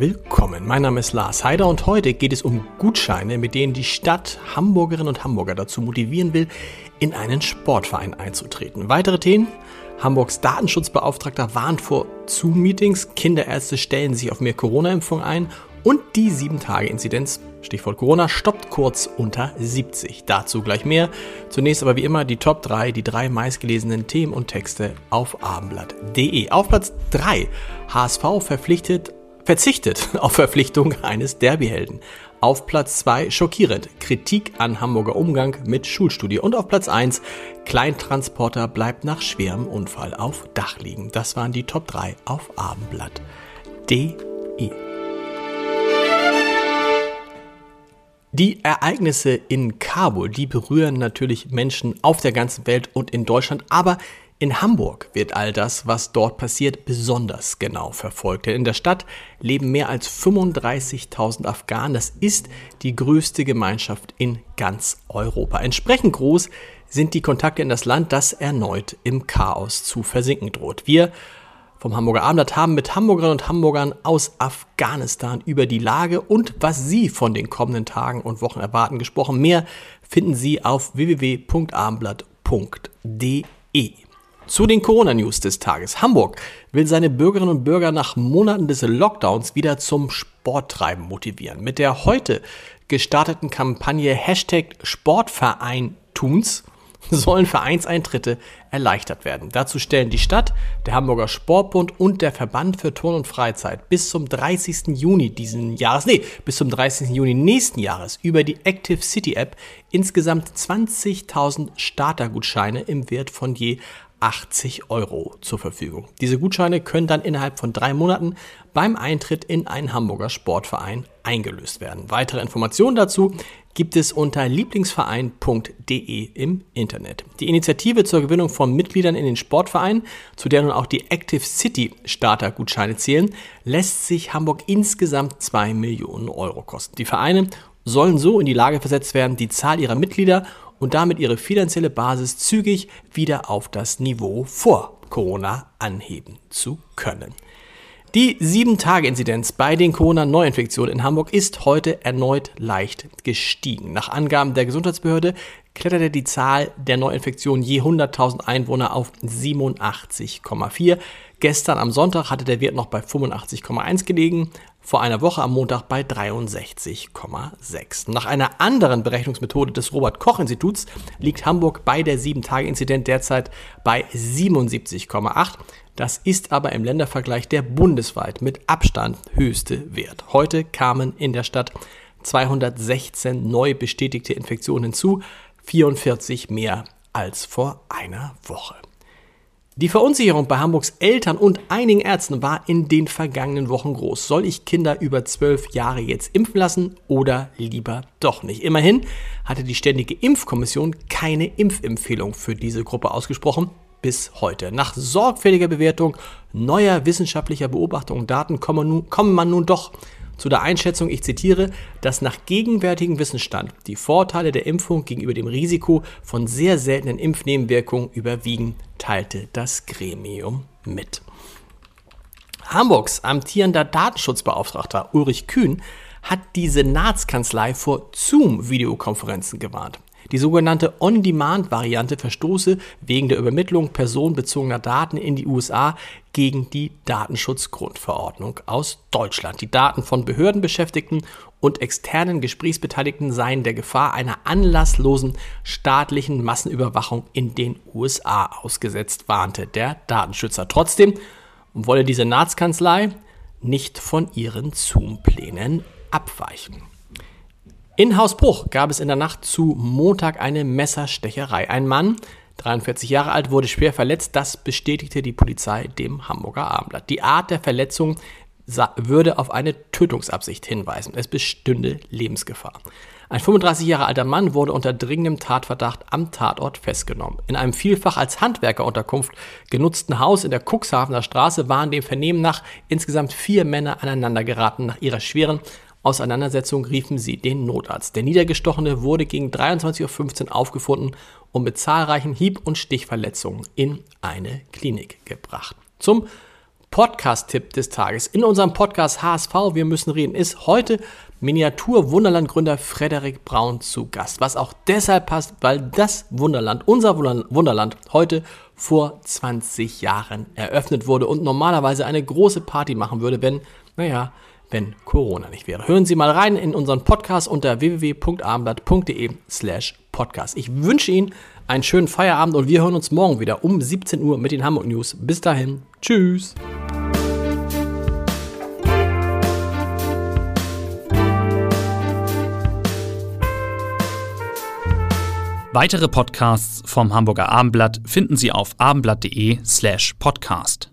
Willkommen. Mein Name ist Lars Heider und heute geht es um Gutscheine, mit denen die Stadt Hamburgerinnen und Hamburger dazu motivieren will, in einen Sportverein einzutreten. Weitere Themen? Hamburgs Datenschutzbeauftragter warnt vor Zoom-Meetings, Kinderärzte stellen sich auf mehr Corona-Impfung ein und die 7-Tage-Inzidenz, Stichwort Corona, stoppt kurz unter 70. Dazu gleich mehr. Zunächst aber wie immer die Top 3, die drei meistgelesenen Themen und Texte auf abendblatt.de. Auf Platz 3 HSV verpflichtet, verzichtet auf Verpflichtung eines Derbyhelden. Auf Platz 2 schockierend Kritik an Hamburger Umgang mit Schulstudie. Und auf Platz 1 Kleintransporter bleibt nach schwerem Unfall auf Dach liegen. Das waren die Top 3 auf Abendblatt.de. Die Ereignisse in Kabul, die berühren natürlich Menschen auf der ganzen Welt und in Deutschland, aber in Hamburg wird all das, was dort passiert, besonders genau verfolgt. Denn in der Stadt leben mehr als 35.000 Afghanen. Das ist die größte Gemeinschaft in ganz Europa. Entsprechend groß sind die Kontakte in das Land, das erneut im Chaos zu versinken droht. Wir vom Hamburger Abendblatt haben mit Hamburgerinnen und Hamburgern aus Afghanistan über die Lage und was sie von den kommenden Tagen und Wochen erwarten gesprochen. Mehr finden Sie auf www.abendblatt.de. Zu den Corona-News des Tages. Hamburg will seine Bürgerinnen und Bürger nach Monaten des Lockdowns wieder zum Sporttreiben motivieren. Mit der heute gestarteten Kampagne Hashtag Sportverein Tuns sollen Vereinseintritte erleichtert werden. Dazu stellen die Stadt, der Hamburger Sportbund und der Verband für Turn und Freizeit bis zum 30. Juni diesen Jahres, nee, bis zum 30. Juni nächsten Jahres über die Active City App insgesamt 20.000 Startergutscheine im Wert von je 80 Euro zur Verfügung. Diese Gutscheine können dann innerhalb von drei Monaten beim Eintritt in einen Hamburger Sportverein eingelöst werden. Weitere Informationen dazu gibt es unter lieblingsverein.de im Internet. Die Initiative zur Gewinnung von Mitgliedern in den Sportverein, zu der nun auch die Active City Startergutscheine zählen, lässt sich Hamburg insgesamt 2 Millionen Euro kosten. Die Vereine sollen so in die Lage versetzt werden, die Zahl ihrer Mitglieder und damit ihre finanzielle Basis zügig wieder auf das Niveau vor Corona anheben zu können. Die 7-Tage-Inzidenz bei den Corona-Neuinfektionen in Hamburg ist heute erneut leicht gestiegen. Nach Angaben der Gesundheitsbehörde kletterte die Zahl der Neuinfektionen je 100.000 Einwohner auf 87,4. Gestern am Sonntag hatte der Wert noch bei 85,1 gelegen vor einer Woche am Montag bei 63,6. Nach einer anderen Berechnungsmethode des Robert Koch Instituts liegt Hamburg bei der 7-Tage-Inzident derzeit bei 77,8. Das ist aber im Ländervergleich der bundesweit mit Abstand höchste Wert. Heute kamen in der Stadt 216 neu bestätigte Infektionen hinzu, 44 mehr als vor einer Woche. Die Verunsicherung bei Hamburgs Eltern und einigen Ärzten war in den vergangenen Wochen groß. Soll ich Kinder über zwölf Jahre jetzt impfen lassen oder lieber doch nicht? Immerhin hatte die Ständige Impfkommission keine Impfempfehlung für diese Gruppe ausgesprochen bis heute. Nach sorgfältiger Bewertung neuer wissenschaftlicher Beobachtungen und Daten kommen, nun, kommen man nun doch zu der Einschätzung, ich zitiere, dass nach gegenwärtigem Wissensstand die Vorteile der Impfung gegenüber dem Risiko von sehr seltenen Impfnebenwirkungen überwiegen, teilte das Gremium mit. Hamburgs amtierender Datenschutzbeauftragter Ulrich Kühn hat die Senatskanzlei vor Zoom-Videokonferenzen gewarnt. Die sogenannte On-Demand-Variante verstoße wegen der Übermittlung personenbezogener Daten in die USA gegen die Datenschutzgrundverordnung aus Deutschland. Die Daten von Behördenbeschäftigten und externen Gesprächsbeteiligten seien der Gefahr einer anlasslosen staatlichen Massenüberwachung in den USA ausgesetzt, warnte der Datenschützer. Trotzdem wolle die Senatskanzlei nicht von ihren Zoom-Plänen abweichen. In Hausbruch gab es in der Nacht zu Montag eine Messerstecherei. Ein Mann, 43 Jahre alt, wurde schwer verletzt. Das bestätigte die Polizei dem Hamburger Abendblatt. Die Art der Verletzung würde auf eine Tötungsabsicht hinweisen. Es bestünde Lebensgefahr. Ein 35 Jahre alter Mann wurde unter dringendem Tatverdacht am Tatort festgenommen. In einem vielfach als Handwerkerunterkunft genutzten Haus in der Cuxhavener Straße waren dem Vernehmen nach insgesamt vier Männer aneinandergeraten. Nach ihrer schweren Auseinandersetzung riefen sie den Notarzt. Der Niedergestochene wurde gegen 23.15 Uhr aufgefunden und mit zahlreichen Hieb- und Stichverletzungen in eine Klinik gebracht. Zum Podcast-Tipp des Tages. In unserem Podcast HSV Wir müssen reden ist heute Miniatur-Wunderland-Gründer Frederik Braun zu Gast. Was auch deshalb passt, weil das Wunderland, unser Wunderland, heute vor 20 Jahren eröffnet wurde und normalerweise eine große Party machen würde, wenn, naja, wenn Corona nicht wäre. Hören Sie mal rein in unseren Podcast unter www.abendblatt.de slash podcast. Ich wünsche Ihnen einen schönen Feierabend und wir hören uns morgen wieder um 17 Uhr mit den Hamburg News. Bis dahin, tschüss. Weitere Podcasts vom Hamburger Abendblatt finden Sie auf abendblatt.de slash podcast.